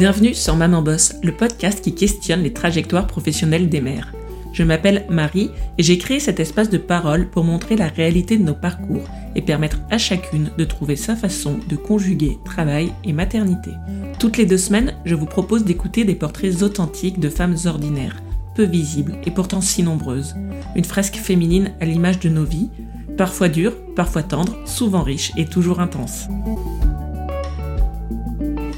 Bienvenue sur Maman Boss, le podcast qui questionne les trajectoires professionnelles des mères. Je m'appelle Marie et j'ai créé cet espace de parole pour montrer la réalité de nos parcours et permettre à chacune de trouver sa façon de conjuguer travail et maternité. Toutes les deux semaines, je vous propose d'écouter des portraits authentiques de femmes ordinaires, peu visibles et pourtant si nombreuses. Une fresque féminine à l'image de nos vies, parfois dure, parfois tendre, souvent riche et toujours intense.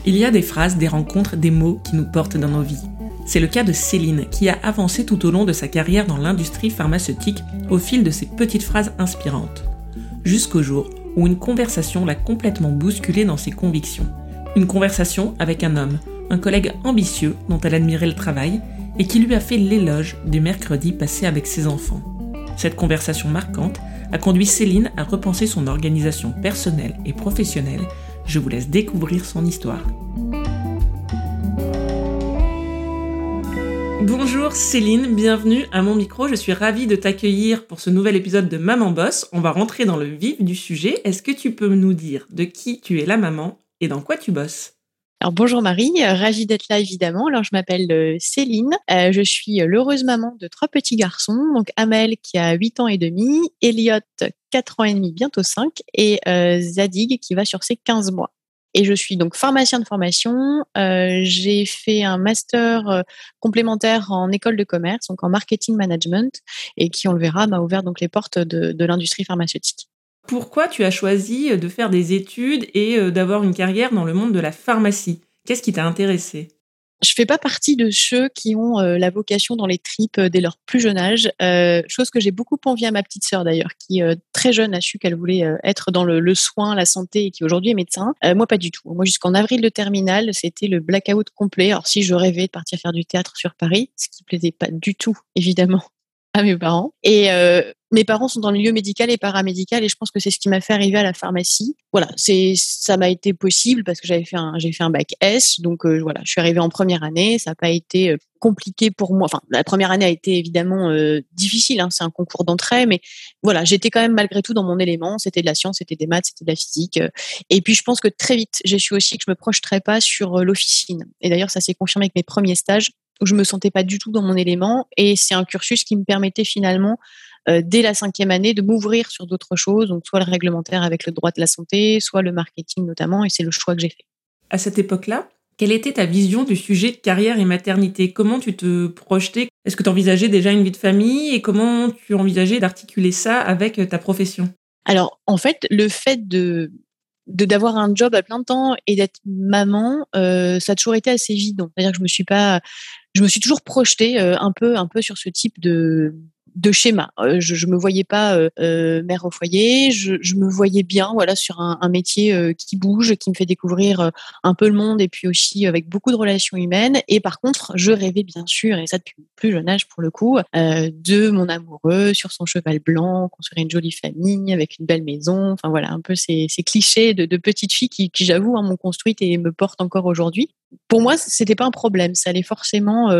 Il y a des phrases, des rencontres, des mots qui nous portent dans nos vies. C'est le cas de Céline, qui a avancé tout au long de sa carrière dans l'industrie pharmaceutique au fil de ses petites phrases inspirantes. Jusqu'au jour où une conversation l'a complètement bousculée dans ses convictions. Une conversation avec un homme, un collègue ambitieux dont elle admirait le travail et qui lui a fait l'éloge du mercredi passé avec ses enfants. Cette conversation marquante a conduit Céline à repenser son organisation personnelle et professionnelle je vous laisse découvrir son histoire. Bonjour Céline, bienvenue à mon micro. Je suis ravie de t'accueillir pour ce nouvel épisode de Maman Boss. On va rentrer dans le vif du sujet. Est-ce que tu peux nous dire de qui tu es la maman et dans quoi tu bosses? Alors bonjour Marie, ravie d'être là évidemment. Alors je m'appelle euh, Céline, euh, je suis l'heureuse maman de trois petits garçons, donc Amel qui a 8 ans et demi, Elliot 4 ans et demi, bientôt 5 et Zadig qui va sur ses 15 mois. Et je suis donc pharmacien de formation. j'ai fait un master complémentaire en école de commerce, donc en marketing management, et qui, on le verra, m'a ouvert donc les portes de l'industrie pharmaceutique. Pourquoi tu as choisi euh, de faire des études et euh, d'avoir une carrière dans le monde de la pharmacie? Qu'est-ce qui t'a intéressé? Je fais pas partie de ceux qui ont euh, la vocation dans les tripes dès leur plus jeune âge, chose que j'ai beaucoup envie à ma petite sœur d'ailleurs, qui très jeune a su qu'elle voulait être dans le, soin, la santé et qui aujourd'hui est médecin. moi pas du tout. Moi jusqu'en avril de terminale, c'était le blackout complet. Alors si je rêvais de partir faire du théâtre sur Paris, ce qui plaisait pas du tout évidemment à mes parents. Et euh, mes parents sont dans le milieu médical et paramédical et je pense que c'est ce qui m'a fait arriver à la pharmacie. Voilà, c'est ça m'a été possible parce que j'avais fait un j'ai fait un bac S, donc euh, voilà, je suis arrivée en première année. Ça n'a pas été euh, compliqué pour moi. Enfin, la première année a été évidemment difficile. Hein, c'est un concours d'entrée, mais voilà, j'étais quand même malgré tout dans mon élément. C'était de la science, c'était des maths, c'était de la physique. Et puis je pense que très vite, j'ai su aussi que je me projeterais pas sur l'officine. Et d'ailleurs, ça s'est confirmé avec mes premiers stages où je me sentais pas du tout dans mon élément. Et c'est un cursus qui me permettait finalement, euh, dès la cinquième année, de m'ouvrir sur d'autres choses, donc soit le réglementaire avec le droit de la santé, soit le marketing notamment. Et c'est le choix que j'ai fait. À cette époque-là, quelle était ta vision du sujet de carrière et maternité? Comment tu te projetais? Est-ce que tu envisageais déjà une vie de famille? Et comment tu envisageais d'articuler ça avec ta profession? Alors, en fait, le fait de de d'avoir un job à plein temps et d'être maman, euh, ça a toujours été assez évident. C'est-à-dire que je me suis pas, je me suis toujours projetée euh, un peu, un peu sur ce type de de schéma. Euh, je, je me voyais pas euh, euh, mère au foyer. Je, me voyais bien, voilà, sur un, métier qui bouge, qui me fait découvrir un peu le monde et puis aussi avec beaucoup de relations humaines. Et par contre, je rêvais bien sûr, et ça depuis plus jeune âge pour le coup, de mon amoureux sur son cheval blanc, construire une jolie famille avec une belle maison. Enfin voilà, un peu ces, clichés de, petites filles qui, qui j'avoue, hein, m'ont construite et me portent encore aujourd'hui. Pour moi, c'était pas un problème. Ça allait forcément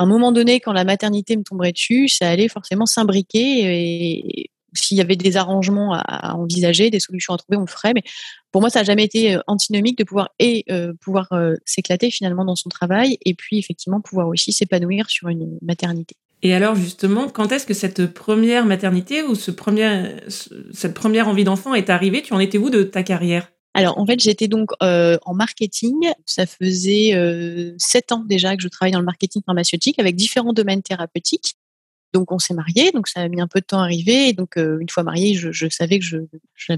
à un moment donné, quand la maternité me tomberait dessus, ça allait forcément s'imbriquer et s'il y avait des arrangements à, envisager, des solutions à trouver, on le ferait. Mais pour moi, ça n'a jamais été euh, antinomique de pouvoir et euh, pouvoir euh, s'éclater finalement dans son travail et puis effectivement pouvoir aussi s'épanouir sur une maternité. Et alors justement, quand est-ce que cette première maternité ou ce premier, cette première envie d'enfant est arrivée? Tu en étais où de ta carrière? Alors en fait, j'étais donc euh, en marketing. Ça faisait euh, sept ans déjà que je travaille dans le marketing pharmaceutique avec différents domaines thérapeutiques. Donc on s'est mariés, donc ça a mis un peu de temps à arriver. Et donc euh, une fois mariés, je, savais que je,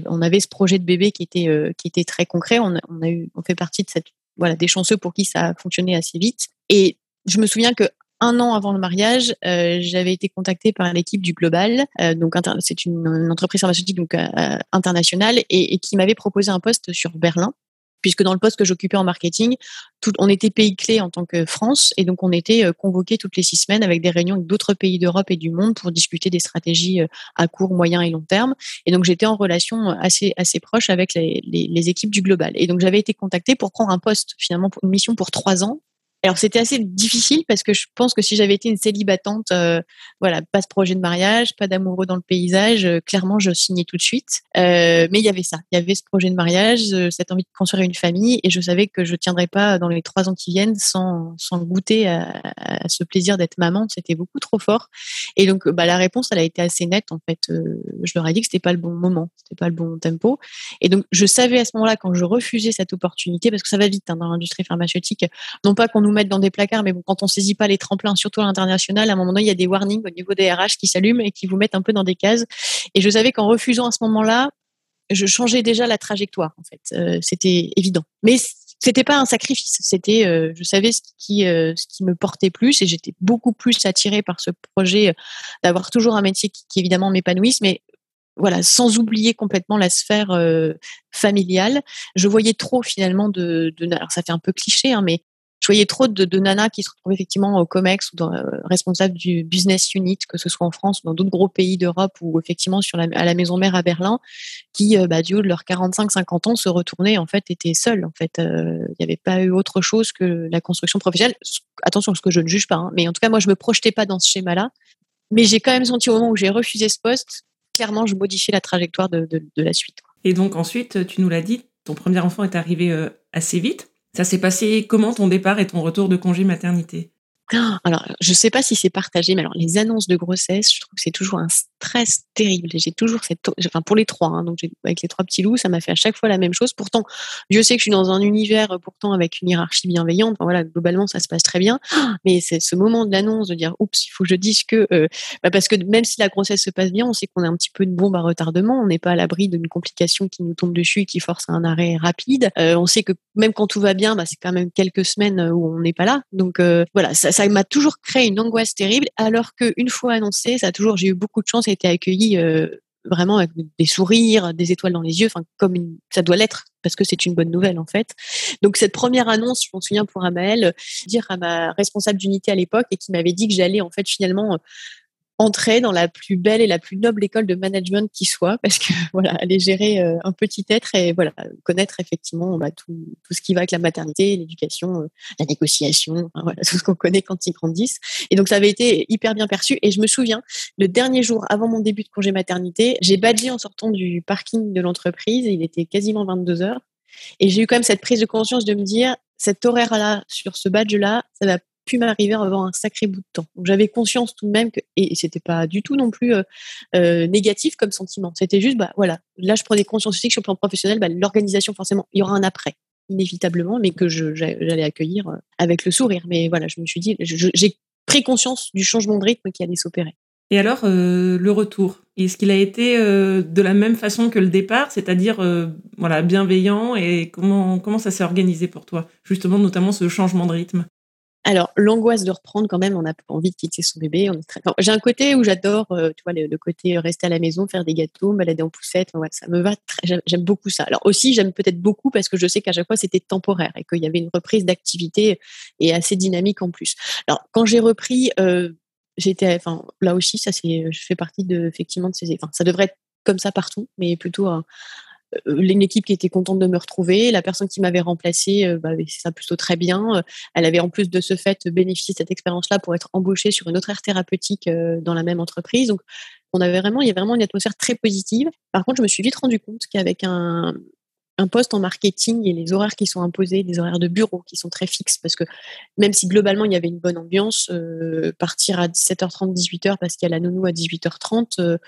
on avait ce projet de bébé qui était qui était très concret. On on a eu, on fait partie de cette voilà des chanceux pour qui ça a fonctionné assez vite. Et je me souviens que un an avant le mariage, euh, j'avais été contactée par l'équipe du Global, euh, donc c'est une, entreprise pharmaceutique euh, internationale et, qui m'avait proposé un poste sur Berlin puisque dans le poste que j'occupais en marketing, on était pays clé en tant que France, et donc on était convoqués toutes les six semaines avec des réunions avec d'autres pays d'Europe et du monde pour discuter des stratégies à court, moyen et long terme. Et donc j'étais en relation assez assez proche avec les, les, équipes du global. Et donc j'avais été contactée pour prendre un poste finalement, une mission pour trois ans Alors c'était assez difficile parce que je pense que si j'avais été une célibatante, euh, voilà, pas de projet de mariage, pas d'amoureux dans le paysage, euh, clairement je signais tout de suite. Euh, mais il y avait ça, il y avait ce projet de mariage, cette envie de construire une famille, et je savais que je tiendrais pas dans les trois ans qui viennent sans, sans goûter à, ce plaisir d'être maman. C'était beaucoup trop fort. Et donc bah, la réponse, elle a été assez nette en fait. je leur ai dit que c'était pas le bon moment, c'était pas le bon tempo. Et donc je savais à ce moment-là quand je refusais cette opportunité, parce que ça va vite hein, dans l'industrie pharmaceutique, non pas qu'on nous mettre dans des placards, mais bon, quand on saisit pas les tremplins, surtout à l'international, à un moment donné, il y a des warnings au niveau des RH qui s'allument et qui vous mettent un peu dans des cases. Et je savais qu'en refusant à ce moment-là, je changeais déjà la trajectoire. En fait, euh, c'était évident. Mais c'était pas un sacrifice. C'était, euh, je savais ce qui, euh, ce qui me portait plus et j'étais beaucoup plus attirée par ce projet d'avoir toujours un métier qui, évidemment m'épanouisse, mais voilà, sans oublier complètement la sphère familiale. Je voyais trop finalement de, de, alors ça fait un peu cliché, hein, mais je voyais trop de, nanas qui se retrouvaient effectivement au COMEX ou dans, euh, responsables du business unit, que ce soit en France ou dans d'autres gros pays d'Europe ou effectivement à la maison mère à Berlin, qui, euh, bah, du haut de leurs 45-50 ans, se retournaient, en fait, étaient seuls. En fait, euh, il n'y avait pas eu autre chose que la construction professionnelle. Attention, ce que je ne juge pas, hein, mais en tout cas, moi, je me projetais pas dans ce schéma-là. Mais j'ai quand même senti au moment où j'ai refusé ce poste, clairement, je modifiais la trajectoire de la suite. Et donc ensuite, tu nous l'as dit, ton premier enfant est arrivé assez vite. Ça s'est passé comment ton départ et ton retour de congé maternité? Alors, je ne sais pas si c'est partagé, mais alors les annonces de grossesse, je trouve que c'est toujours un stress terrible. J'ai toujours cette, enfin pour les trois, hein, donc avec les trois petits loups, ça m'a fait à chaque fois la même chose. Pourtant, je sais que je suis dans un univers euh, pourtant avec une hiérarchie bienveillante. voilà, globalement, ça se passe très bien. Mais c'est ce moment de l'annonce de dire, oups, il faut que je dise que, euh, bah, parce que même si la grossesse se passe bien, on sait qu'on a un petit peu une bombe à retardement. On n'est pas à l'abri d'une complication qui nous tombe dessus et qui force un arrêt rapide. Euh, on sait que même quand tout va bien, bah, c'est quand même quelques semaines où on n'est pas là. Donc voilà, ça, ça m'a toujours créé une angoisse terrible, alors qu'une fois annoncé, ça a toujours, j'ai eu beaucoup de chance, a été accueilli euh, vraiment avec des sourires, des étoiles dans les yeux, comme ça doit l'être parce que c'est une bonne nouvelle en fait. Donc cette première annonce, je m'en souviens pour Amael, dire à ma responsable d'unité à l'époque et qui m'avait dit que j'allais en fait finalement entrer dans la plus belle et la plus noble école de management qui soit, parce que voilà, aller gérer euh, un petit être et voilà, connaître effectivement bah, tout, tout, ce qui va avec la maternité, l'éducation, euh, la négociation, voilà, tout ce qu'on connaît quand ils grandissent. Et donc ça avait été hyper bien perçu. Et je me souviens, le dernier jour avant mon début de congé maternité, j'ai badgé en sortant du parking de l'entreprise. Il était quasiment 22 heures. Et j'ai eu quand même cette prise de conscience de me dire, cet horaire-là, sur ce badge-là, ça va pu m'arriver avant un sacré bout de temps. J'avais conscience tout de même que et c'était pas du tout non plus euh, euh, négatif comme sentiment. C'était juste bah voilà, là je prenais conscience aussi que sur le plan professionnel, bah, l'organisation forcément, il y aura un après inévitablement, mais que j'allais accueillir euh, avec le sourire. Mais voilà, je me suis dit, j'ai pris conscience du changement de rythme qui allait s'opérer. Et alors, le retour, est-ce qu'il a été de la même façon que le départ, c'est-à-dire voilà bienveillant? Et comment comment ça s'est organisé pour toi, justement notamment ce changement de rythme alors, l'angoisse de reprendre quand même, on a envie de quitter son bébé. J'ai un côté où j'adore, euh, tu vois, le, côté rester à la maison, faire des gâteaux, me balader en poussette. ça me va. Très... J'aime beaucoup ça. Alors aussi, j'aime peut-être beaucoup parce que je sais qu'à chaque fois c'était temporaire et qu'il y avait une reprise d'activité et assez dynamique en plus. Alors, quand j'ai repris, euh, j'étais, enfin, là aussi, ça c'est, je fais partie de effectivement de ces. Enfin, ça devrait être comme ça partout, mais plutôt euh, une équipe qui était contente de me retrouver. La personne qui m'avait remplacée, euh, bah, c'est ça plutôt très bien. Euh, elle avait en plus de ce fait bénéficié de cette expérience-là pour être embauchée sur une autre aire thérapeutique dans la même entreprise. Donc, on avait vraiment, il y avait vraiment une atmosphère très positive. Par contre, je me suis vite rendu compte qu'avec un, un poste en marketing et les horaires qui sont imposés, des horaires de bureau qui sont très fixes, parce que même si globalement il y avait une bonne ambiance, partir à 17h30, 18h parce qu'il y a la nounou à 18h30,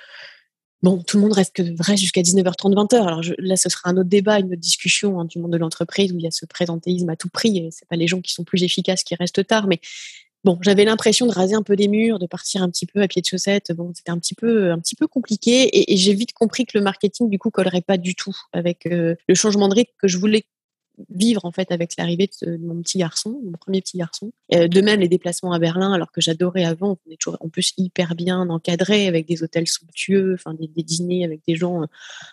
Bon, tout le monde reste, vrai jusqu'à 19h30, 20h. Alors là, ce sera un autre débat, une autre discussion hein, du monde de l'entreprise où il y a ce présentéisme à tout prix. Et c'est pas les gens qui sont plus efficaces qui restent tard, mais bon, j'avais l'impression de raser un peu des murs, de partir un petit peu à pied de chaussette. Bon, c'était un petit peu, un petit peu compliqué. Et, j'ai vite compris que le marketing, du coup, collerait pas du tout avec euh, le changement de rythme que je voulais vivre en fait avec l'arrivée de, mon petit garçon, mon premier petit garçon. Euh, de même les déplacements à Berlin, alors que j'adorais avant, on est toujours en plus hyper bien encadré avec des hôtels somptueux, enfin des, dîners avec des gens euh,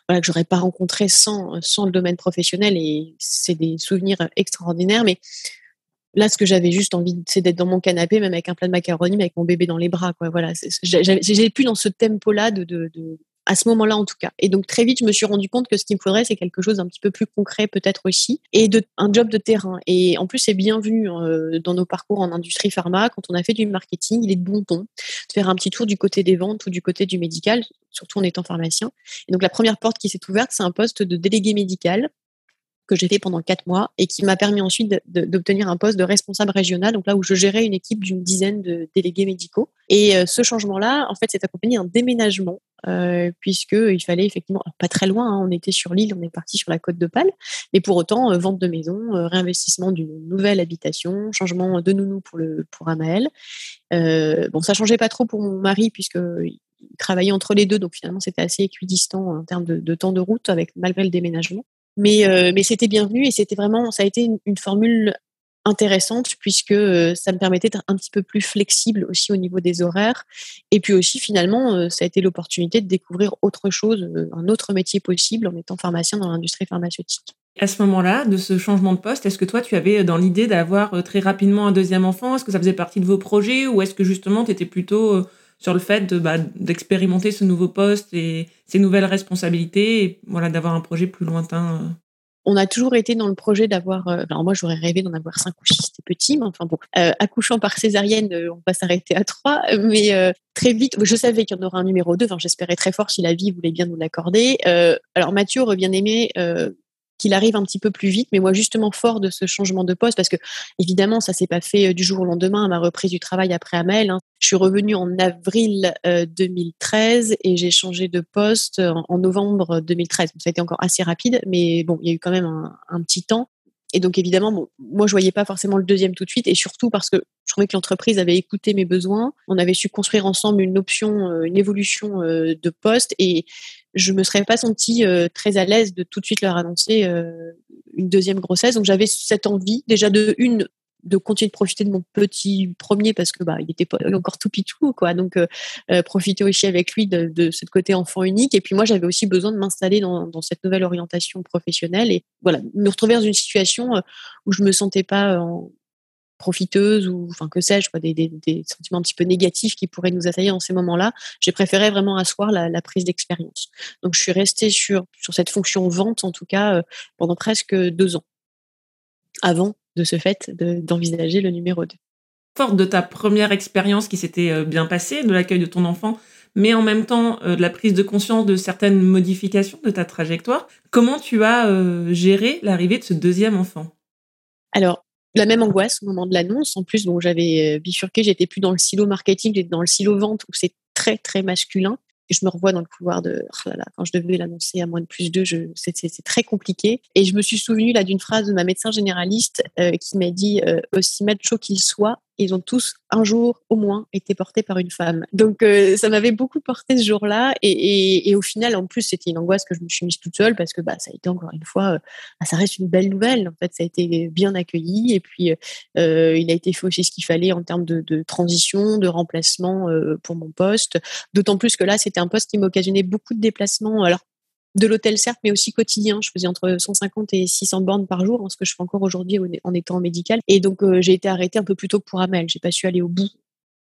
voilà que j'aurais pas rencontrés sans sans le domaine professionnel et c'est des souvenirs extraordinaires. Mais là, ce que j'avais juste envie, c'est d'être dans mon canapé, même avec un plat de macaroni, mais avec mon bébé dans les bras, quoi. Voilà, j'ai plus dans ce tempo-là de, à ce moment-là en tout cas. Et donc très vite, je me suis rendu compte que ce qu'il me faudrait, c'est quelque chose d'un petit peu plus concret peut-être aussi, et de, un job de terrain. Et en plus, c'est bien vu euh, dans nos parcours en industrie pharma. Quand on a fait du marketing, il est de bon ton de faire un petit tour du côté des ventes ou du côté du médical, surtout en étant pharmacien. Et donc la première porte qui s'est ouverte, c'est un poste de délégué médical que j'ai fait pendant quatre mois et qui m'a permis ensuite d'obtenir un poste de responsable régional, donc là où je gérais une équipe d'une dizaine de délégués médicaux. Et euh, ce changement-là, en fait, s'est accompagné d'un déménagement euh, puisque il fallait effectivement pas très loin. Hein, on était sur l'île, on est parti sur la côte de Pâle, mais pour autant euh, vente de maison, euh, réinvestissement d'une nouvelle habitation, changement de nounou pour le pour bon, ça changeait pas trop pour mon mari puisque il travaillait entre les deux, donc finalement c'était assez équidistant en termes de, de, temps de route avec malgré le déménagement. Mais, mais c'était bienvenu et c'était vraiment, ça a été une, une formule intéressante puisque ça me permettait d'être un petit peu plus flexible aussi au niveau des horaires. Et puis aussi, finalement, ça a été l'opportunité de découvrir autre chose, un autre métier possible en étant pharmacien dans l'industrie pharmaceutique. À ce moment-là, de ce changement de poste, est-ce que toi, tu avais dans l'idée d'avoir très rapidement un deuxième enfant? Est-ce que ça faisait partie de vos projets? Ou est-ce que justement, tu étais plutôt sur le fait bah, d'expérimenter ce nouveau poste et ces nouvelles responsabilités et voilà, d'avoir un projet plus lointain on a toujours été dans le projet d'avoir. Euh, alors moi, j'aurais rêvé d'en avoir cinq ou six, c'était petit, mais enfin bon, euh, accouchant par césarienne, euh, on va s'arrêter à trois. Mais très vite, je savais qu'il y en aurait un numéro deux. Enfin, j'espérais très fort si la vie voulait bien nous l'accorder. alors Mathieu aurait bien aimé qu'il arrive un petit peu plus vite. Mais moi, justement, fort de ce changement de poste, parce que évidemment, ça s'est pas fait euh, du jour au lendemain à ma reprise du travail après Amel. Hein. Je suis revenue en avril 2013 euh, et j'ai changé de poste en, novembre 2013. ça a été encore assez rapide, mais bon, il y a eu quand même un, petit temps. Et donc évidemment, moi je voyais pas forcément le deuxième tout de suite, et surtout parce que je trouvais que l'entreprise avait écouté mes besoins. On avait su construire ensemble une option, euh, une évolution de poste, et je me serais pas sentie euh, très à l'aise de tout de suite leur annoncer euh, une deuxième grossesse. Donc j'avais cette envie déjà de une de continuer de profiter de mon petit premier parce que bah il était pas encore tout pitou quoi. Donc euh, profiter aussi avec lui de, de ce côté enfant unique. Et puis moi j'avais aussi besoin de m'installer dans, cette nouvelle orientation professionnelle. Et voilà me retrouver dans une situation où je me sentais pas profiteuse ou enfin que sais-je, des, des, sentiments un petit peu négatifs qui pourraient nous assaillir en ces moments-là, j'ai préféré vraiment asseoir la, prise d'expérience. Donc je suis restée sur, sur cette fonction vente en tout cas euh, pendant presque deux ans, avant de ce fait d'envisager le numéro 2. Forte de ta première expérience qui s'était euh, bien passée, de l'accueil de ton enfant, mais en même temps euh, de la prise de conscience de certaines modifications de ta trajectoire, comment tu as géré l'arrivée de ce deuxième enfant? Alors, la même angoisse au moment de l'annonce. En plus, bon, j'avais euh, bifurqué, j'étais plus dans le silo marketing, j'étais dans le silo vente où c'est très très masculin. Et je me revois dans le couloir de oh là là, quand je devais l'annoncer à moins de plus deux, c'est très compliqué. Et je me suis souvenu là d'une phrase de ma médecin généraliste euh, qui m'a dit euh, aussi macho qu'il soit, ils ont tous un jour au moins été portés par une femme. Donc euh, ça m'avait beaucoup porté ce jour-là et, au final en plus c'était une angoisse que je me suis mise toute seule parce que bah ça a été encore une fois euh, bah, ça reste une belle nouvelle en fait ça a été bien accueilli et puis euh, il a été fait aussi ce qu'il fallait en termes de, de, transition de remplacement pour mon poste d'autant plus que là c'était un poste qui m'occasionnait beaucoup de déplacements alors de l'hôtel certes, mais aussi quotidien. Je faisais entre 150 et 600 bornes par jour, hein, ce que je fais encore aujourd'hui en étant médical. Et donc euh, j'ai été arrêtée un peu plus tôt que pour Amel. J'ai pas su aller au bout,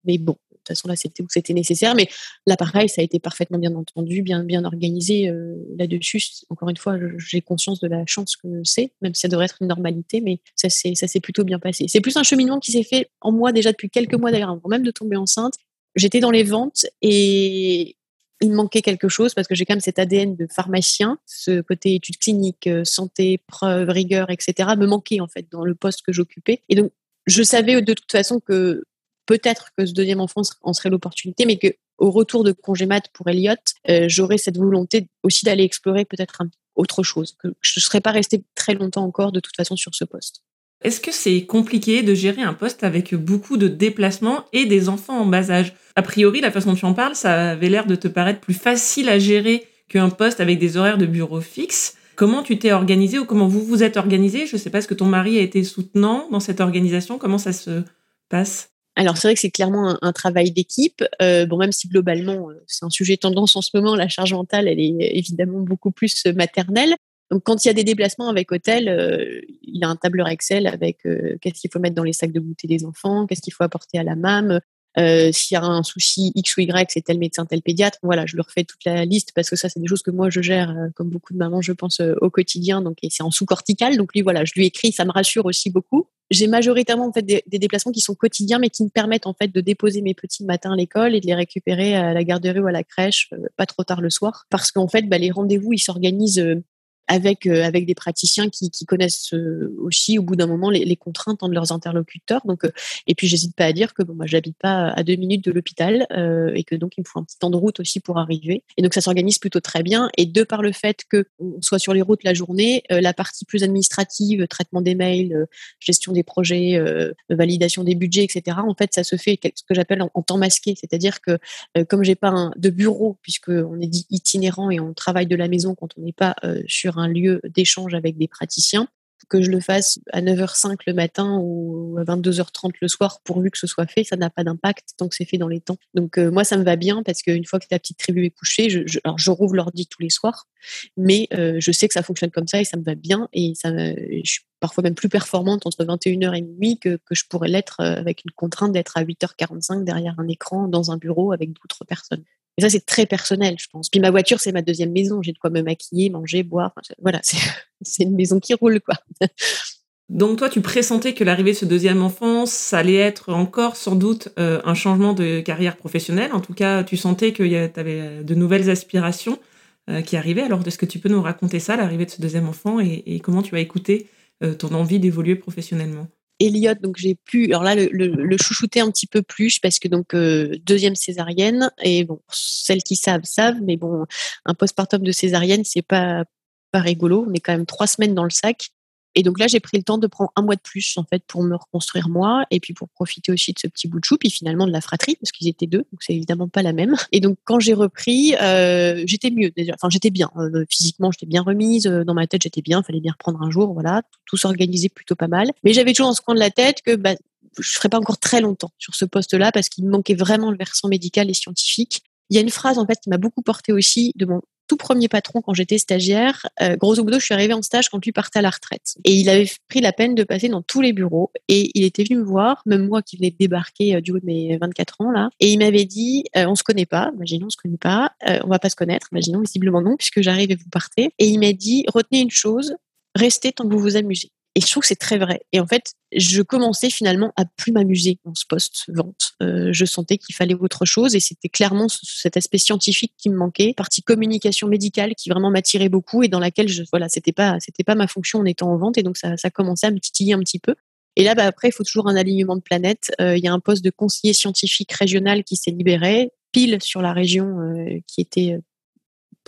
mais bon, de toute façon là c'était où c'était nécessaire. Mais là pareil, ça a été parfaitement bien entendu, bien bien organisé euh, là-dessus. Encore une fois, j'ai conscience de la chance que c'est, même si ça devrait être une normalité, mais ça ça s'est plutôt bien passé. C'est plus un cheminement qui s'est fait en moi déjà depuis quelques mois d'ailleurs, avant même de tomber enceinte. J'étais dans les ventes et il manquait quelque chose parce que j'ai quand même cet ADN de pharmacien, ce côté études cliniques, euh, santé, preuves, rigueur, etc. me manquait en fait dans le poste que j'occupais. Et donc, je savais de toute façon que peut-être que ce deuxième enfant en serait l'opportunité, mais que au retour de congé mat pour Elliot, euh, j'aurais cette volonté aussi d'aller explorer peut-être autre chose, que je ne serais pas restée très longtemps encore de toute façon sur ce poste. Est-ce que c'est compliqué de gérer un poste avec beaucoup de déplacements et des enfants en bas âge? A priori, la façon dont tu en parles, ça avait l'air de te paraître plus facile à gérer qu'un poste avec des horaires de bureau fixes. Comment tu t'es organisé ou comment vous vous êtes organisé? Je ne sais pas, est-ce que ton mari a été soutenant dans cette organisation Comment ça se passe? Alors c'est vrai que c'est clairement un, travail d'équipe. Euh, bon, même si globalement euh, c'est un sujet tendance en ce moment, la charge mentale elle est évidemment beaucoup plus maternelle. Donc, quand il y a des déplacements avec hôtel, euh, il a un tableur Excel avec euh, qu'est-ce qu'il faut mettre dans les sacs de goûter des enfants, qu'est-ce qu'il faut apporter à la MAM, S'il y a un souci X ou Y, c'est tel médecin, tel pédiatre. Voilà, je leur fais toute la liste parce que ça, c'est des choses que moi je gère, comme beaucoup de mamans, je pense, au quotidien. Donc, et c'est en sous-cortical. Donc, lui, voilà, je lui écris, ça me rassure aussi beaucoup. J'ai majoritairement en fait des, déplacements qui sont quotidiens, mais qui me permettent en fait de déposer mes petits le matin à l'école et de les récupérer à la garderie ou à la crèche, pas trop tard le soir, parce qu'en fait, bah, les rendez-vous ils s'organisent avec euh, avec des praticiens qui, connaissent euh, aussi au bout d'un moment les, contraintes de leurs interlocuteurs. Donc euh, et puis j'hésite pas à dire que bon, moi j'habite pas à deux minutes de l'hôpital et que donc il me faut un petit temps de route aussi pour arriver. Et donc ça s'organise plutôt très bien. Et de par le fait que on soit sur les routes la journée, la partie plus administrative, traitement des mails, gestion des projets, validation des budgets, etc. En fait, ça se fait ce que j'appelle en, temps masqué, c'est-à-dire que comme j'ai pas un, de bureau puisque on est dit itinérant et on travaille de la maison quand on n'est pas sur un lieu d'échange avec des praticiens, que je le fasse à 9h05 le matin ou à 22h30 le soir, pourvu que ce soit fait, ça n'a pas d'impact tant que c'est fait dans les temps. Donc euh, moi, ça me va bien parce qu'une fois que la petite tribu est couchée, je, alors je rouvre l'ordi tous les soirs, mais euh, je sais que ça fonctionne comme ça et ça me va bien et ça, je suis parfois même plus performante entre 21h et minuit que, que je pourrais l'être euh, avec une contrainte d'être à 8h45 derrière un écran dans un bureau avec d'autres personnes. Ça, c'est très personnel, je pense. Puis ma voiture, c'est ma deuxième maison. J'ai de quoi me maquiller, manger, boire. voilà, c'est une maison qui roule, quoi. Donc toi, tu pressentais que l'arrivée de ce deuxième enfant, ça allait être encore sans doute euh, un changement de carrière professionnelle. En tout cas, tu sentais que tu avais euh, de nouvelles aspirations euh, qui arrivaient. Alors, est-ce que tu peux nous raconter ça, l'arrivée de ce deuxième enfant, et comment tu as écouté ton envie d'évoluer professionnellement? Elliot, donc j'ai pu, alors là, le, le, chouchouter un petit peu plus parce que donc euh, deuxième césarienne et bon, celles qui savent savent, mais bon, un postpartum de césarienne, c'est pas pas rigolo. On est quand même trois semaines dans le sac. Et donc là, j'ai pris le temps de prendre un mois de plus en fait pour me reconstruire moi et puis pour profiter aussi de ce petit bout de chou, puis finalement de la fratrie parce qu'ils étaient deux, donc c'est évidemment pas la même. Et donc quand j'ai repris, euh, j'étais mieux déjà. Enfin, j'étais bien euh, physiquement, j'étais bien remise. Euh, dans ma tête, j'étais bien. Fallait bien reprendre un jour, voilà. Tout, s'organisait plutôt pas mal. Mais j'avais toujours dans ce coin de la tête que bah, je ferais pas encore très longtemps sur ce poste-là parce qu'il me manquait vraiment le versant médical et scientifique. Il y a une phrase en fait qui m'a beaucoup porté aussi de mon tout premier patron quand j'étais stagiaire. Euh, grosso modo, je suis arrivée en stage quand lui partait à la retraite. Et il avait pris la peine de passer dans tous les bureaux. Et il était venu me voir, même moi qui venais de débarquer euh, du haut de mes 24 ans là. Et il m'avait dit, euh, on se connaît pas, imaginons on se connaît pas, on va pas se connaître, imaginons visiblement non, puisque j'arrive et vous partez. Et il m'a dit, retenez une chose, restez tant que vous vous amusez. Et je trouve que c'est très vrai. Et en fait, je commençais finalement à plus m'amuser dans ce poste vente. Euh, je sentais qu'il fallait autre chose et c'était clairement cet aspect scientifique qui me manquait, partie communication médicale qui vraiment m'attirait beaucoup et dans laquelle je voilà, c'était pas c'était pas ma fonction en étant en vente et donc ça ça commençait à me titiller un petit peu. Et là, bah, après, il faut toujours un alignement de planète. Euh, il y a un poste de conseiller scientifique régional qui s'est libéré, pile sur la région euh, qui était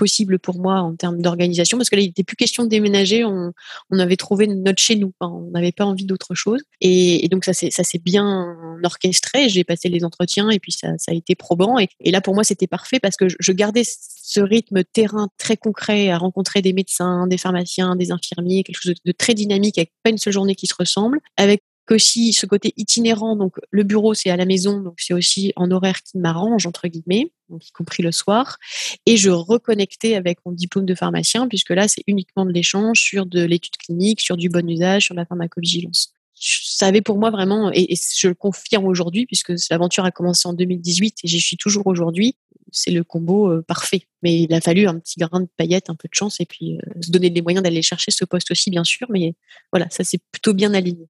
possible pour moi en termes d'organisation parce que là il n'était plus question de déménager on, on avait trouvé notre chez nous on n'avait pas envie d'autre chose. Et, donc ça s'est bien orchestré j'ai passé les entretiens et puis ça, ça a été probant. Et, là pour moi c'était parfait parce que je, gardais ce rythme terrain très concret à rencontrer des médecins des pharmaciens des infirmiers quelque chose de très dynamique avec pas une seule journée qui se ressemble avec aussi ce côté itinérant, donc le bureau c'est à la maison, donc c'est aussi en horaire qui m'arrange entre guillemets, donc y compris le soir, et je reconnectais avec mon diplôme de pharmacien puisque là c'est uniquement de l'échange sur de l'étude clinique, sur du bon usage, sur la pharmacovigilance. Ça avait pour moi vraiment, et, je le confirme aujourd'hui puisque l'aventure a commencé en 2018 et j'y suis toujours aujourd'hui, c'est le combo euh, parfait. Mais il a fallu un petit grain de paillettes, un peu de chance et puis euh, se donner les moyens d'aller chercher ce poste aussi bien sûr, mais voilà, ça s'est plutôt bien aligné.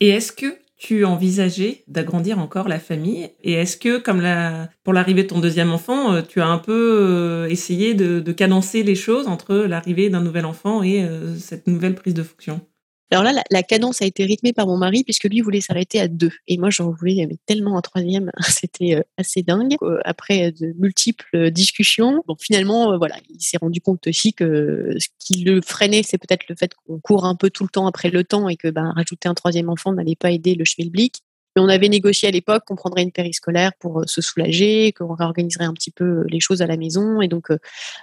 Et est-ce que tu envisageais d'agrandir encore la famille? Et est-ce que, comme la, pour l'arrivée de ton deuxième enfant, euh, tu as un peu euh, essayé de, de cadencer les choses entre l'arrivée d'un nouvel enfant et euh, cette nouvelle prise de fonction? Alors là, la, cadence a été rythmée par mon mari puisque lui voulait s'arrêter à deux. Et moi, j'en voulais mais tellement un troisième, c'était euh, assez dingue. Euh, après de multiples discussions, bon, finalement, euh, voilà, il s'est rendu compte aussi que ce qui le freinait, c'est peut-être le fait qu'on court un peu tout le temps après le temps et que ben, rajouter un troisième enfant n'allait pas aider le schmilblick. Mais on avait négocié à l'époque qu'on prendrait une périscolaire pour euh, se soulager, qu'on réorganiserait un petit peu euh, les choses à la maison. Et donc, euh,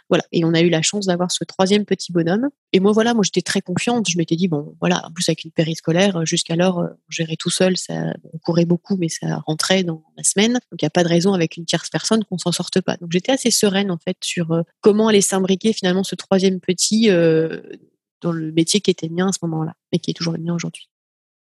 voilà. Et on a eu la chance d'avoir ce troisième petit bonhomme. Et moi, voilà, moi, j'étais très confiante. Je m'étais dit, bon, voilà, en plus, avec une périscolaire, jusqu'alors, on gérait tout seul. Ça, on courait beaucoup, mais ça rentrait dans la semaine. Donc, il n'y a pas de raison avec une tierce personne qu'on s'en sorte pas. Donc, j'étais assez sereine, en fait, sur comment aller s'imbriquer finalement ce troisième petit dans le métier qui était mien à ce moment-là, et qui est toujours le mien aujourd'hui.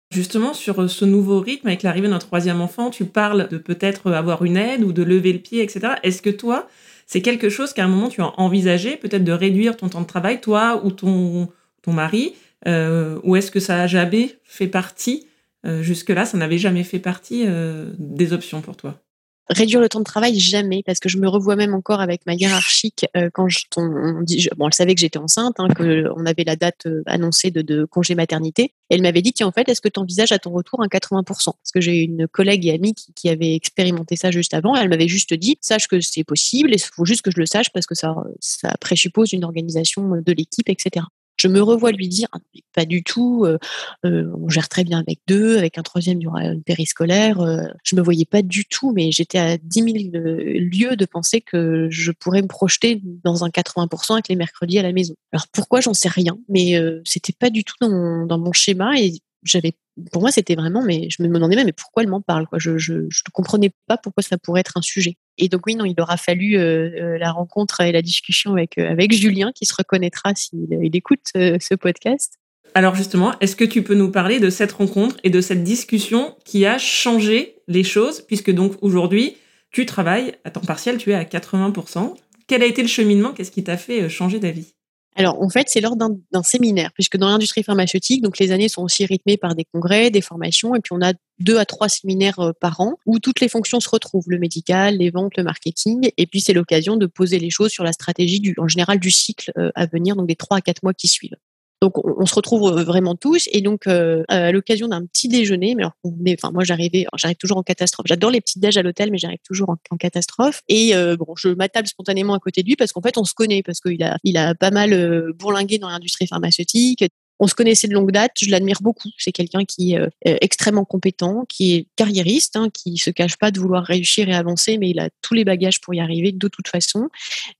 Justement, sur ce nouveau rythme, avec l'arrivée d'un troisième enfant, tu parles de peut-être avoir une aide ou de lever le pied, etc. Est-ce que toi, c'est quelque chose qu'à un moment tu as envisagé, peut-être de réduire ton temps de travail, toi ou ton, ton mari, euh, ou est-ce que ça a jamais fait partie euh, Jusque-là, ça n'avait jamais fait partie euh, des options pour toi? Réduire le temps de travail jamais parce que je me revois même encore avec ma hiérarchique euh, quand je, on, dit bon elle savait que j'étais enceinte hein, que on avait la date euh, annoncée de, de, congé maternité. Elle m'avait dit tiens en fait est-ce que tu envisages à ton retour un 80% parce que j'ai une collègue et amie qui, qui, avait expérimenté ça juste avant. Elle m'avait juste dit sache que c'est possible il faut juste que je le sache parce que ça ça présuppose une organisation de l'équipe etc je me revois lui dire ah, pas du tout, euh, euh, on gère très bien avec deux, avec un troisième, il y aura une périscolaire. Euh, je me voyais pas du tout, mais j'étais à 10 000 lieues de penser que je pourrais me projeter dans un 80% avec les mercredis à la maison. Alors pourquoi, j'en sais rien, mais c'était pas du tout dans dans mon schéma et j'avais pour moi, c'était vraiment, mais je me demandais même, mais pourquoi elle m'en parle quoi Je ne comprenais pas pourquoi ça pourrait être un sujet. Et donc oui, non, il aura fallu euh, euh, la rencontre et la discussion avec euh, avec Julien, qui se reconnaîtra s'il il écoute ce podcast. Alors justement, est-ce que tu peux nous parler de cette rencontre et de cette discussion qui a changé les choses, puisque donc aujourd'hui, tu travailles à temps partiel, tu es à 80%. Quel a été le cheminement? Qu'est-ce qui t'a fait changer d'avis? Alors, en fait, c'est lors d'un séminaire, puisque dans l'industrie pharmaceutique, donc les années sont aussi rythmées par des congrès, des formations, et puis on a deux à trois séminaires euh, par an où toutes les fonctions se retrouvent, le médical, les ventes, le marketing, et puis c'est l'occasion de poser les choses sur la stratégie du, en général, du cycle euh, à venir, donc des trois à quatre mois qui suivent. Donc on, se retrouve euh, vraiment tous et donc euh, à l'occasion d'un petit déjeuner, mais alors enfin moi j'arrivais, j'arrive toujours en catastrophe. J'adore les petites déj à l'hôtel, mais j'arrive toujours en, catastrophe. Et euh, bon, je m'attable spontanément à côté de lui parce qu'en fait on se connaît parce qu'il a il a pas mal bourlingué dans l'industrie pharmaceutique on se connaissait de longue date, je l'admire beaucoup. C'est quelqu'un qui est euh, extrêmement compétent, qui est carriériste, hein, qui se cache pas de vouloir réussir et avancer, mais il a tous les bagages pour y arriver de toute façon.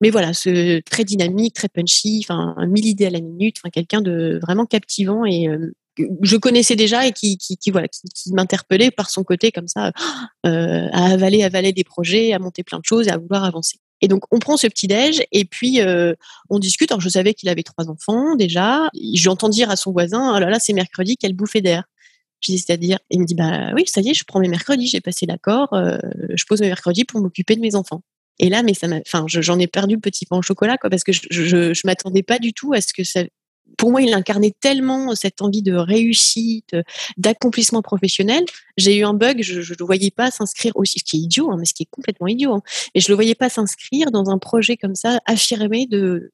Mais voilà, ce très dynamique, très punchy, enfin mille idées à la minute, enfin quelqu'un de vraiment captivant et euh, je connaissais déjà et qui, qui, qui voilà, qui, m'interpellait par son côté comme ça, euh, à avaler, avaler des projets, à monter plein de choses et à vouloir avancer. Et donc, on prend ce petit-déj et puis euh, on discute. Alors, je savais qu'il avait trois enfants déjà. J'entends dire à son voisin, oh là là, c'est mercredi, quelle bouffée d'air. Je dis, c'est-à-dire, il me dit, bah oui, ça y est, je prends mes mercredis, j'ai passé l'accord, euh, je pose mes mercredis pour m'occuper de mes enfants. Et là, mais ça m'a, enfin, j'en ai perdu le petit pain au chocolat, quoi, parce que je, je, je m'attendais pas du tout à ce que ça, pour moi, il incarnait tellement cette envie de réussite, d'accomplissement professionnel. J'ai eu un bug, je ne le voyais pas s'inscrire aussi, ce qui est idiot, hein, mais ce qui est complètement idiot. Hein. Et je le voyais pas s'inscrire dans un projet comme ça, affirmé de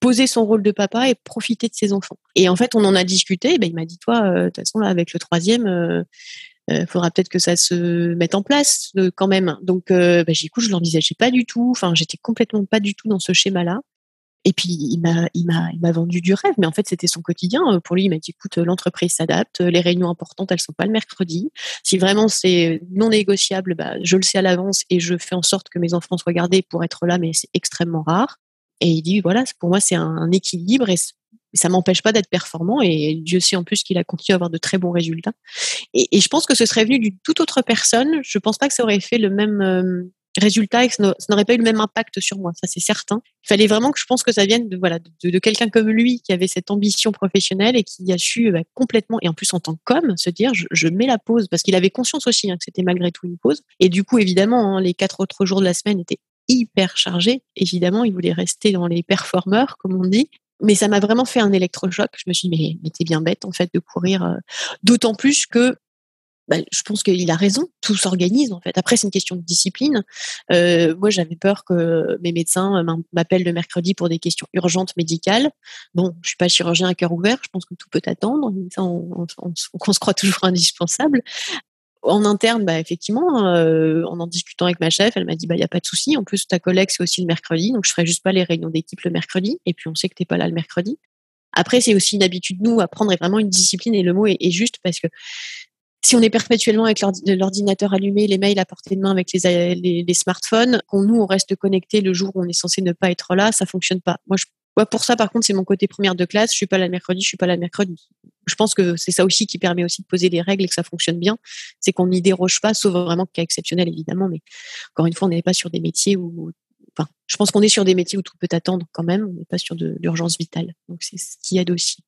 poser son rôle de papa et profiter de ses enfants. Et en fait, on en a discuté. Ben, il m'a dit, toi, euh, de toute façon, là, avec le troisième, il euh, euh, faudra peut-être que ça se mette en place quand même. Donc, ben, j'écoute, je l'envisageais pas du tout. Enfin, j'étais complètement pas du tout dans ce schéma-là. Et puis il m'a il m'a il m'a vendu du rêve, mais en fait c'était son quotidien. Pour lui, il m'a dit écoute, l'entreprise s'adapte, les réunions importantes elles sont pas le mercredi. Si vraiment c'est non négociable, bah, je le sais à l'avance et je fais en sorte que mes enfants soient gardés pour être là, mais c'est extrêmement rare. Et il dit voilà, pour moi c'est un, équilibre et ça m'empêche pas d'être performant et Dieu sait en plus qu'il a continué à avoir de très bons résultats. Et, je pense que ce serait venu d'une toute autre personne. Je pense pas que ça aurait fait le même euh, résultat et que ça n'aurait pas eu le même impact sur moi, ça c'est certain. Il fallait vraiment que je pense que ça vienne de voilà de, quelqu'un comme lui qui avait cette ambition professionnelle et qui a su bah, complètement et en plus en tant qu'homme se dire je, mets la pause parce qu'il avait conscience aussi hein, que c'était malgré tout une pause. Et du coup évidemment hein, les quatre autres jours de la semaine étaient hyper chargés. Évidemment il voulait rester dans les performeurs comme on dit. Mais ça m'a vraiment fait un électrochoc. Je me suis dit, mais, t'es bien bête, en fait, de courir. Euh, d'autant plus que bah, je pense qu'il a raison. Tout s'organise en fait. Après, c'est une question de discipline. Euh, moi, j'avais peur que mes médecins m'appellent le mercredi pour des questions urgentes médicales. Bon, je suis pas chirurgien à cœur ouvert. Je pense que tout peut attendre. on, se croit toujours indispensable. En interne, bah, effectivement, euh, en en discutant avec ma chef, elle m'a dit bah il y a pas de souci. En plus, ta collègue c'est aussi le mercredi, donc je ferai juste pas les réunions d'équipe le mercredi. Et puis on sait que t'es pas là le mercredi. Après, c'est aussi une habitude nous à prendre vraiment une discipline et le mot est juste parce que si on est perpétuellement avec l'ordinateur allumé, les mails à portée de main avec les, smartphones, qu'on nous on reste connecté le jour où on est censé ne pas être là, ça fonctionne pas. Moi, je, pour ça, par contre, c'est mon côté première de classe. Je suis pas là le mercredi, je suis pas là le mercredi. Je pense que c'est ça aussi qui permet aussi de poser des règles et que ça fonctionne bien. C'est qu'on n'y déroge pas, sauf vraiment cas exceptionnel évidemment. Mais encore une fois, on n'est pas sur des métiers où, enfin, je pense qu'on est sur des métiers où tout peut attendre quand même. On n'est pas sur de l'urgence vitale. Donc c'est ce qui aide aussi.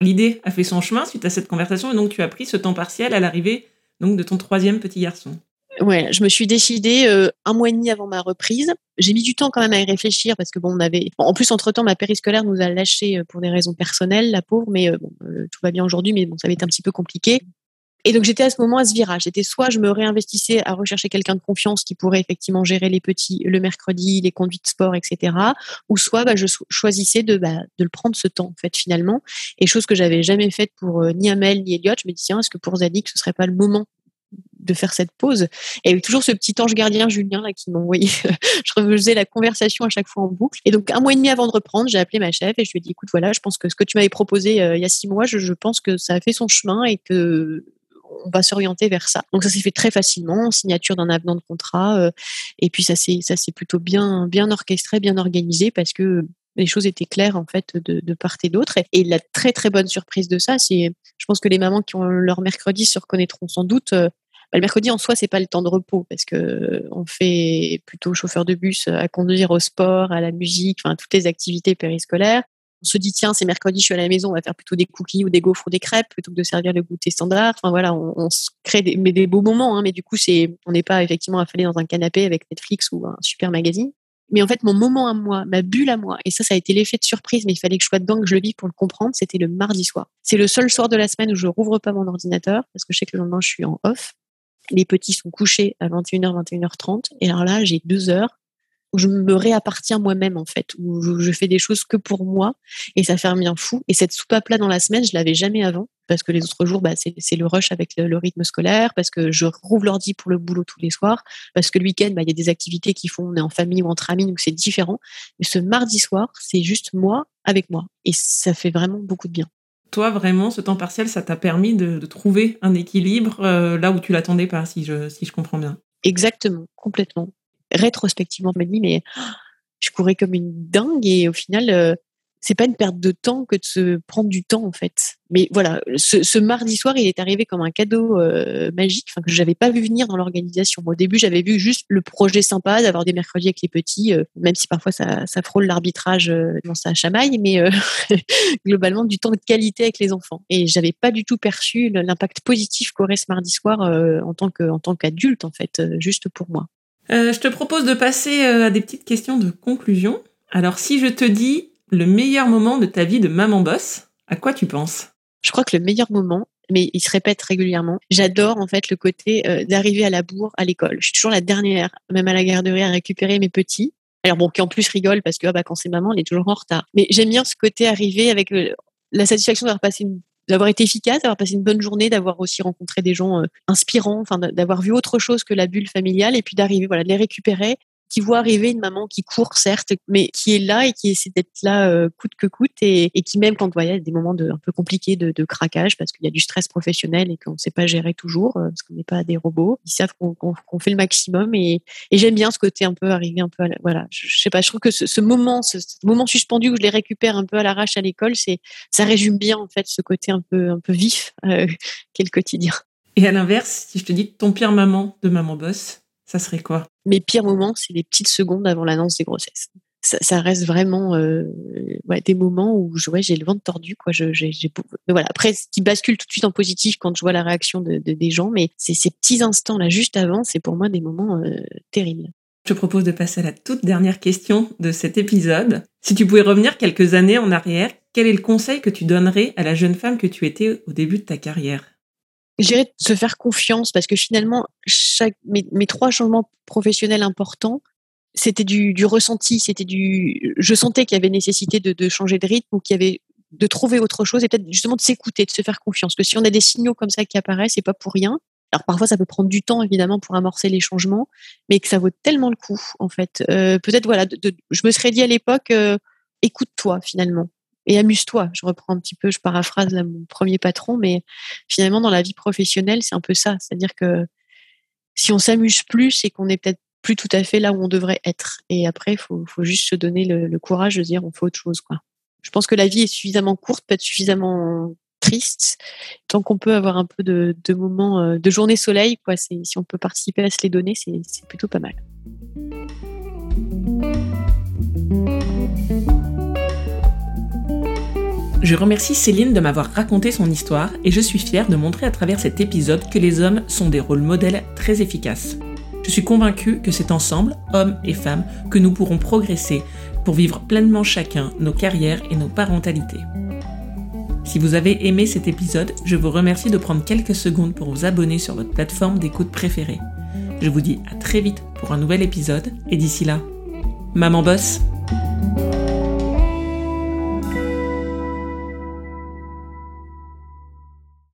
L'idée a fait son chemin suite à cette conversation et donc tu as pris ce temps partiel à l'arrivée donc de ton troisième petit garçon. Ouais, je me suis décidée euh, un mois et demi avant ma reprise. J'ai mis du temps quand même à y réfléchir parce que bon, on avait. en plus, entre temps, ma périscolaire nous a lâchés euh, pour des raisons personnelles, la pauvre. Mais bon, tout va bien aujourd'hui, mais bon, ça avait été un petit peu compliqué. Et donc j'étais à ce moment à ce virage. C'était soit je me réinvestissais à rechercher quelqu'un de confiance qui pourrait effectivement gérer les petits le mercredi, les conduites sport, etc. Ou soit bah, je choisissais de, bah, de le prendre ce temps en fait finalement. Et chose que j'avais jamais faite pour euh, ni Amel ni Elliot. Je me dis tiens est-ce que pour Zadig ce serait pas le moment de faire cette pause? Et toujours ce petit ange gardien Julien là qui m'envoyait, je refaisais la conversation à chaque fois en boucle. Et donc un mois et demi avant de reprendre, j'ai appelé ma chef et je lui ai dit écoute voilà, je pense que ce que tu m'avais proposé euh, il y a six mois, je, je, pense que ça a fait son chemin et que on va s'orienter vers ça. Donc ça s'est fait très facilement, signature d'un avenant de contrat, euh, et puis ça s'est plutôt bien orchestré, bien organisé parce que les choses étaient claires en fait de, part et d'autre. Et, la très très bonne surprise de ça, c'est, je pense que les mamans qui ont leur mercredi se reconnaîtront sans doute. Euh, bah, le mercredi en soi, c'est pas le temps de repos parce que on fait plutôt chauffeur de bus à conduire au sport, à la musique, enfin toutes les activités périscolaires se dit tiens c'est mercredi je suis à la maison on va faire plutôt des cookies ou des gaufres ou des crêpes plutôt que de servir le goûter standard. Enfin voilà on, se crée des, mais des beaux moments hein, mais du coup c'est on n'est pas effectivement affalé dans un canapé avec Netflix ou un super magazine. Mais en fait mon moment à moi ma bulle à moi et ça ça a été l'effet de surprise mais il fallait que je sois dedans que je le vive pour le comprendre c'était le mardi soir. C'est le seul soir de la semaine où je rouvre pas mon ordinateur parce que je sais que le lendemain je suis en off. Les petits sont couchés à 21h 21h30 et alors là j'ai deux heures où je me réappartiens moi-même en fait, où je fais des choses que pour moi et ça fait un bien fou. Et cette soupape là dans la semaine, je l'avais jamais avant parce que les autres jours, bah, c'est le rush avec le, rythme scolaire, parce que je rouvre l'ordi pour le boulot tous les soirs, parce que le week-end, bah, il y a des activités qui font, on est en famille ou entre amis, donc c'est différent. Mais ce mardi soir, c'est juste moi avec moi et ça fait vraiment beaucoup de bien. Toi, vraiment, ce temps partiel, ça t'a permis de, trouver un équilibre euh, là où tu l'attendais pas, si je, si je comprends bien? Exactement, complètement rétrospectivement, je me dis, mais je courais comme une dingue et au final, euh, c'est pas une perte de temps que de se prendre du temps en fait. Mais voilà, ce, mardi soir, il est arrivé comme un cadeau euh, magique, enfin que j'avais pas vu venir dans l'organisation. Au début, j'avais vu juste le projet sympa d'avoir des mercredis avec les petits, euh, même si parfois ça, frôle l'arbitrage dans sa chamaille, mais globalement du temps de qualité avec les enfants. Et j'avais pas du tout perçu l'impact positif qu'aurait ce mardi soir en tant en tant qu'adulte en fait, juste pour moi. Euh, je te propose de passer euh, à des petites questions de conclusion. Alors, si je te dis le meilleur moment de ta vie de maman boss, à quoi tu penses? Je crois que le meilleur moment, mais il se répète régulièrement. J'adore en fait le côté euh, d'arriver à la bourre à l'école. Je suis toujours la dernière, même à la garderie, à récupérer mes petits. Alors bon, qui en plus rigole parce que ah bah, quand c'est maman, elle est toujours en retard. Mais j'aime bien ce côté arriver avec la satisfaction d'avoir passé une d'avoir été efficace, d'avoir passé une bonne journée, d'avoir aussi rencontré des gens euh, inspirants, enfin d'avoir vu autre chose que la bulle familiale et puis d'arriver, voilà, de les récupérer qui voit arriver une maman qui court certes, mais qui est là et qui essaie d'être là euh, coûte que coûte et, qui même quand il y a des moments de, un peu compliqués de, craquage parce qu'il y a du stress professionnel et qu'on ne sait pas gérer toujours euh, parce qu'on n'est pas des robots, ils savent qu'on fait le maximum et, j'aime bien ce côté un peu arriver un peu à voilà, je, sais pas, je trouve que ce, ce moment, ce, moment suspendu où je les récupère un peu à l'arrache à l'école, c'est ça résume bien en fait ce côté un peu un peu vif euh, qu'est le quotidien. Et à l'inverse, si je te dis ton pire maman de maman boss, ça serait quoi? Mes pires moments, c'est les petites secondes avant l'annonce des grossesses. Ça, reste vraiment euh, des moments où j'ai le ventre tordu. Quoi. Je, voilà. Après, ce qui bascule tout de suite en positif quand je vois la réaction de, des gens, mais c'est ces petits instants-là juste avant, c'est pour moi des moments euh, terribles. Je te propose de passer à la toute dernière question de cet épisode. Si tu pouvais revenir quelques années en arrière, quel est le conseil que tu donnerais à la jeune femme que tu étais au début de ta carrière? Je dirais se faire confiance parce que finalement, chaque, mes, mes trois changements professionnels importants, c'était du, du, ressenti, c'était du, je sentais qu'il y avait nécessité de, de changer de rythme ou qu'il y avait de trouver autre chose et peut-être justement de s'écouter, de se faire confiance. Que si on a des signaux comme ça qui apparaissent, c'est pas pour rien. Alors parfois ça peut prendre du temps évidemment pour amorcer les changements, mais que ça vaut tellement le coup en fait. Euh, peut-être voilà, je me serais dit à l'époque, euh, écoute-toi finalement et amuse-toi. Je reprends un petit peu, je paraphrase mon premier patron, mais finalement dans la vie professionnelle, c'est un peu ça. C'est-à-dire que si on s'amuse plus, c'est qu'on est peut-être plus tout à fait là où on devrait être. Et après, il faut, juste se donner le, courage de dire on fait autre chose. Je pense que la vie est suffisamment courte, peut être suffisamment triste, tant qu'on peut avoir un peu de, de moments euh, de journée soleil, quoi. Si on peut participer à se les donner, c'est plutôt pas mal. Je remercie Céline de m'avoir raconté son histoire et je suis fière de montrer à travers cet épisode que les hommes sont des rôles modèles très efficaces. Je suis convaincue que c'est ensemble, hommes et femmes, que nous pourrons progresser pour vivre pleinement chacun nos carrières et nos parentalités. Si vous avez aimé cet épisode, je vous remercie de prendre quelques secondes pour vous abonner sur votre plateforme d'écoute préférée. Je vous dis à très vite pour un nouvel épisode et d'ici là, maman bosse